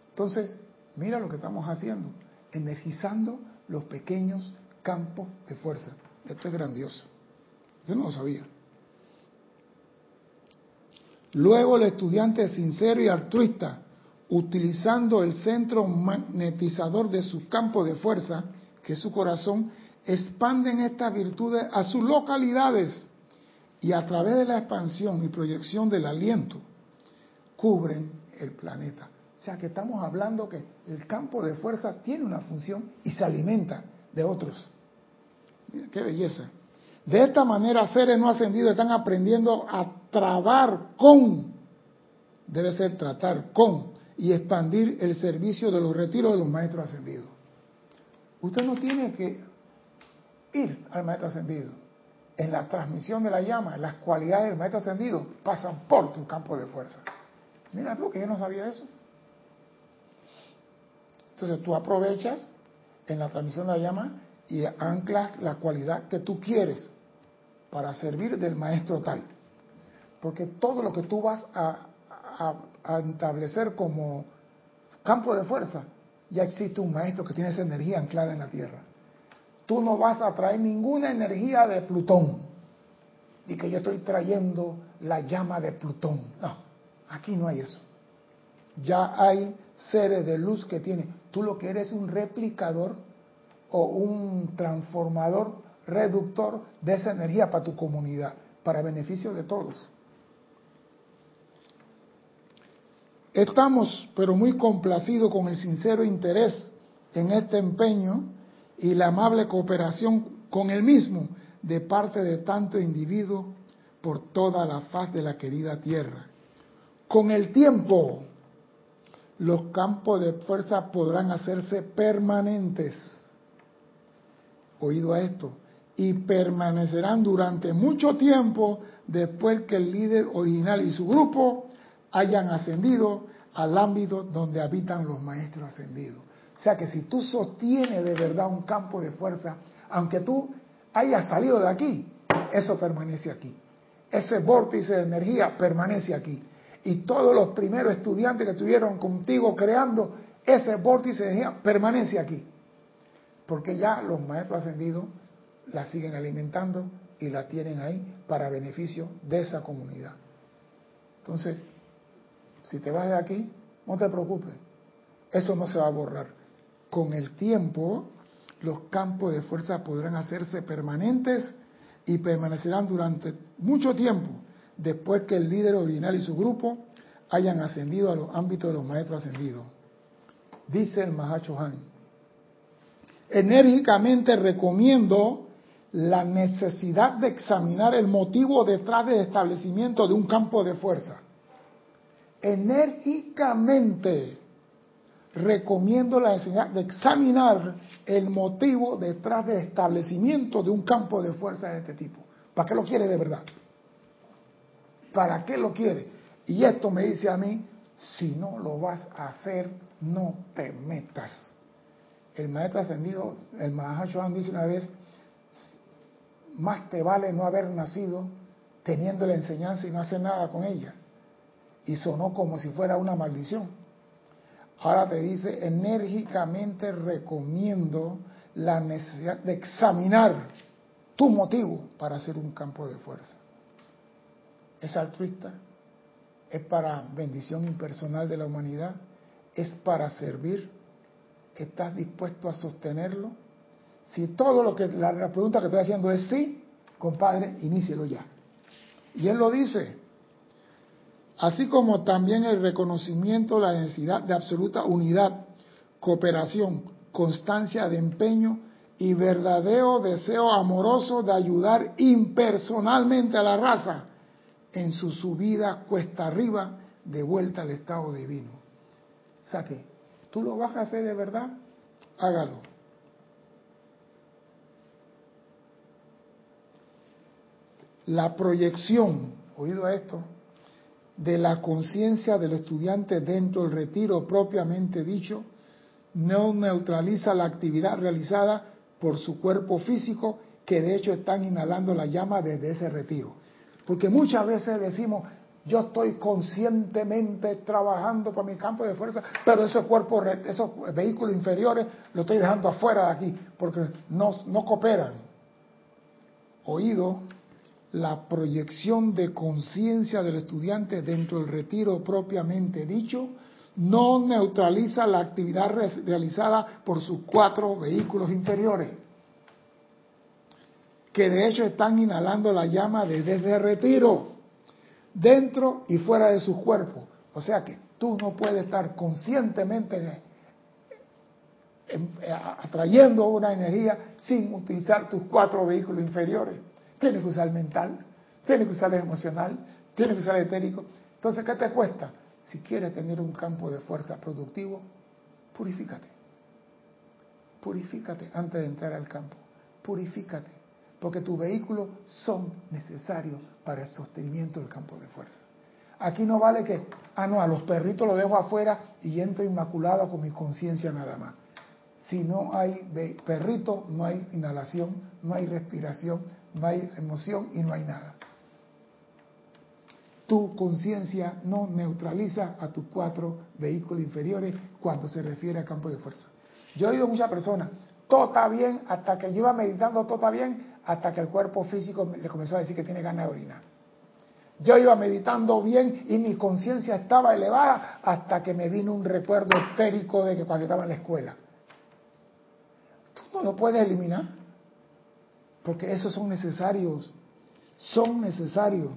[SPEAKER 1] Entonces, mira lo que estamos haciendo, energizando los pequeños campos de fuerza. Esto es grandioso. Yo no lo sabía. Luego el estudiante sincero y altruista, utilizando el centro magnetizador de su campo de fuerza, que es su corazón, expanden estas virtudes a sus localidades y a través de la expansión y proyección del aliento, cubren el planeta. O sea que estamos hablando que el campo de fuerza tiene una función y se alimenta de otros. Mira, qué belleza. De esta manera, seres no ascendidos están aprendiendo a tratar con, debe ser tratar con, y expandir el servicio de los retiros de los maestros ascendidos. Usted no tiene que ir al maestro ascendido. En la transmisión de la llama, las cualidades del maestro ascendido pasan por tu campo de fuerza. Mira tú que yo no sabía eso. Entonces tú aprovechas en la transmisión de la llama y anclas la cualidad que tú quieres para servir del maestro tal. Porque todo lo que tú vas a, establecer como campo de fuerza, ya existe un maestro que tiene esa energía anclada en la Tierra. Tú no vas a traer ninguna energía de Plutón. Y que yo estoy trayendo la llama de Plutón. No, aquí no hay eso. Ya hay seres de luz que tienen. Tú lo que eres es un replicador o un transformador reductor de esa energía para tu comunidad, para beneficio de todos. Estamos, pero muy complacidos con el sincero interés en este empeño y la amable cooperación con el mismo de parte de tanto individuo por toda la faz de la querida tierra. Con el tiempo, los campos de fuerza podrán hacerse permanentes. Oído a esto, y permanecerán durante mucho tiempo después que el líder original y su grupo hayan ascendido al ámbito donde habitan los maestros ascendidos. O sea que si tú sostienes de verdad un campo de fuerza, aunque tú hayas salido de aquí, eso permanece aquí. Ese vórtice de energía permanece aquí. Y todos los primeros estudiantes que estuvieron contigo creando, ese vórtice de energía permanece aquí. Porque ya los maestros ascendidos la siguen alimentando y la tienen ahí para beneficio de esa comunidad. Entonces, si te vas de aquí, no te preocupes, eso no se va a borrar. Con el tiempo, los campos de fuerza podrán hacerse permanentes y permanecerán durante mucho tiempo después que el líder original y su grupo hayan ascendido a los ámbitos de los maestros ascendidos. Dice el Mahacho Han. Enérgicamente recomiendo la necesidad de examinar el motivo detrás del establecimiento de un campo de fuerza. Enérgicamente recomiendo la necesidad de examinar el motivo detrás del establecimiento de un campo de fuerza de este tipo. ¿Para qué lo quiere de verdad? ¿Para qué lo quiere? Y esto me dice a mí, si no lo vas a hacer, no te metas. El maestro ascendido, el Mahashohan dice una vez, más te vale no haber nacido teniendo la enseñanza y no hacer nada con ella. Y sonó como si fuera una maldición. Ahora te dice, enérgicamente recomiendo la necesidad de examinar tu motivo para hacer un campo de fuerza. Es altruista, es para bendición impersonal de la humanidad, es para servir, estás dispuesto a sostenerlo. Si todo lo que la, pregunta que estoy haciendo es sí, compadre, inícielo ya. Y él lo dice, así como también el reconocimiento de la necesidad de absoluta unidad, cooperación, constancia de empeño y verdadero deseo amoroso de ayudar impersonalmente a la raza en su subida cuesta arriba de vuelta al estado divino. O ¿tú lo vas a hacer de verdad? Hágalo. La proyección, oído esto, de la conciencia del estudiante dentro del retiro propiamente dicho, no neutraliza la actividad realizada por su cuerpo físico, que de hecho están inhalando la llama desde ese retiro. Porque muchas veces decimos, yo estoy conscientemente trabajando por mi campo de fuerza, pero esos cuerpos, esos vehículos inferiores, lo estoy dejando afuera de aquí, porque no, no cooperan. Oído, la proyección de conciencia del estudiante dentro del retiro propiamente dicho no neutraliza la actividad realizada por sus cuatro vehículos inferiores, que de hecho están inhalando la llama desde el retiro, dentro y fuera de sus cuerpos. O sea que tú no puedes estar conscientemente atrayendo una energía sin utilizar tus cuatro vehículos inferiores. Tienes que usar el mental, tienes que usar el emocional, tienes que usar el etérico. Entonces, ¿qué te cuesta? Si quieres tener un campo de fuerza productivo, purifícate. Purifícate antes de entrar al campo. Purifícate. Porque tus vehículos son necesarios para el sostenimiento del campo de fuerza. Aquí no vale que, ah, no, a los perritos los dejo afuera y entro inmaculado con mi conciencia nada más. Si no hay perrito, no hay inhalación, no hay respiración, no hay emoción y no hay nada. Tu conciencia no neutraliza a tus cuatro vehículos inferiores cuando se refiere a campo de fuerza. Yo he oído muchas personas, todo está bien, hasta que yo iba meditando, todo está bien, hasta que el cuerpo físico le comenzó a decir que tiene ganas de orinar. Yo iba meditando bien y mi conciencia estaba elevada hasta que me vino un recuerdo etérico de que cuando estaba en la escuela. Tú no lo puedes eliminar porque esos son necesarios, son necesarios.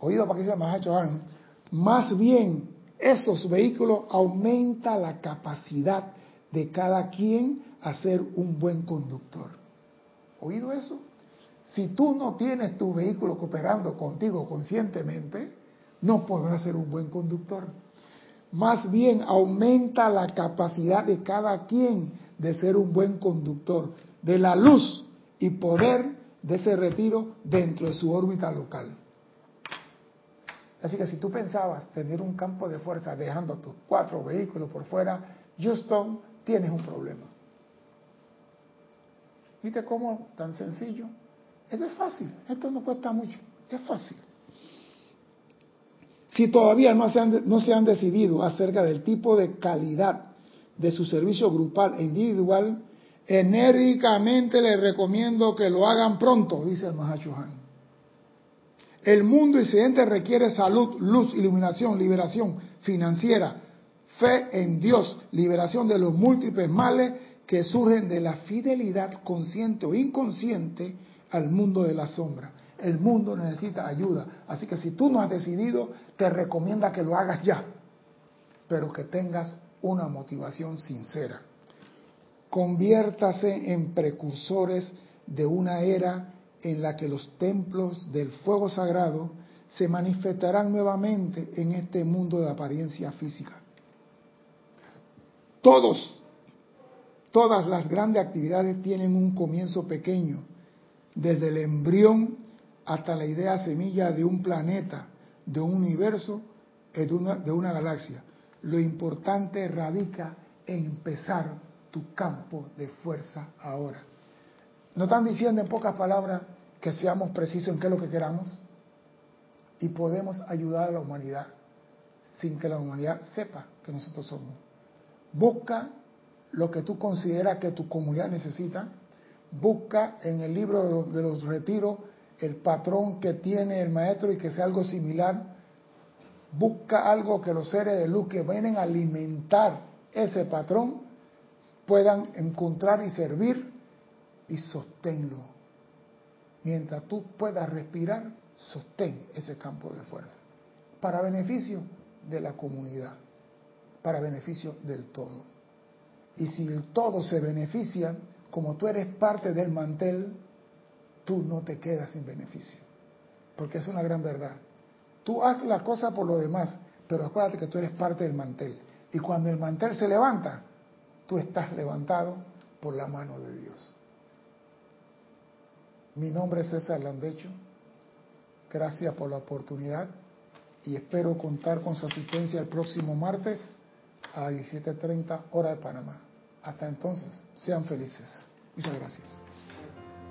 [SPEAKER 1] Oído para que se Johan, más bien esos vehículos aumenta la capacidad de cada quien a ser un buen conductor. ¿Oído eso? Si tú no tienes tu vehículo cooperando contigo conscientemente, no podrás ser un buen conductor. Más bien aumenta la capacidad de cada quien de ser un buen conductor de la luz y poder de ese retiro dentro de su órbita local. Así que si tú pensabas tener un campo de fuerza dejando tus cuatro vehículos por fuera, Houston, tienes un problema. ¿Viste cómo? Tan sencillo. Esto es fácil, esto no cuesta mucho, es fácil. Si todavía no se, han, no se han decidido acerca del tipo de calidad de su servicio grupal e individual, enérgicamente les recomiendo que lo hagan pronto, dice el Mahachohan. El mundo incidente requiere salud, luz, iluminación, liberación financiera, fe en Dios, liberación de los múltiples males que surgen de la fidelidad consciente o inconsciente al mundo de la sombra. El mundo necesita ayuda. Así que si tú no has decidido, te recomienda que lo hagas ya, pero que tengas una motivación sincera conviértase en precursores de una era en la que los templos del fuego sagrado se manifestarán nuevamente en este mundo de apariencia física. Todos, todas las grandes actividades tienen un comienzo pequeño, desde el embrión hasta la idea semilla de un planeta, de un universo, una, de una galaxia. Lo importante radica en empezar tu campo de fuerza ahora. ¿No están diciendo en pocas palabras que seamos precisos en qué es lo que queramos? Y podemos ayudar a la humanidad sin que la humanidad sepa que nosotros somos. Busca lo que tú consideras que tu comunidad necesita. Busca en el libro de los retiros el patrón que tiene el maestro y que sea algo similar. Busca algo que los seres de luz que vienen a alimentar ese patrón puedan encontrar y servir y sosténlo. Mientras tú puedas respirar, sostén ese campo de fuerza. Para beneficio de la comunidad, para beneficio del todo. Y si el todo se beneficia, como tú eres parte del mantel, tú no te quedas sin beneficio. Porque es una gran verdad. Tú haces la cosa por lo demás, pero acuérdate que tú eres parte del mantel. Y cuando el mantel se levanta, tú estás levantado por la mano de Dios. Mi nombre es César Landecho. Gracias por la oportunidad y espero contar con su asistencia el próximo martes a 17.30 hora de Panamá. Hasta entonces, sean felices. Muchas gracias.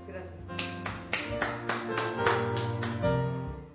[SPEAKER 1] Gracias.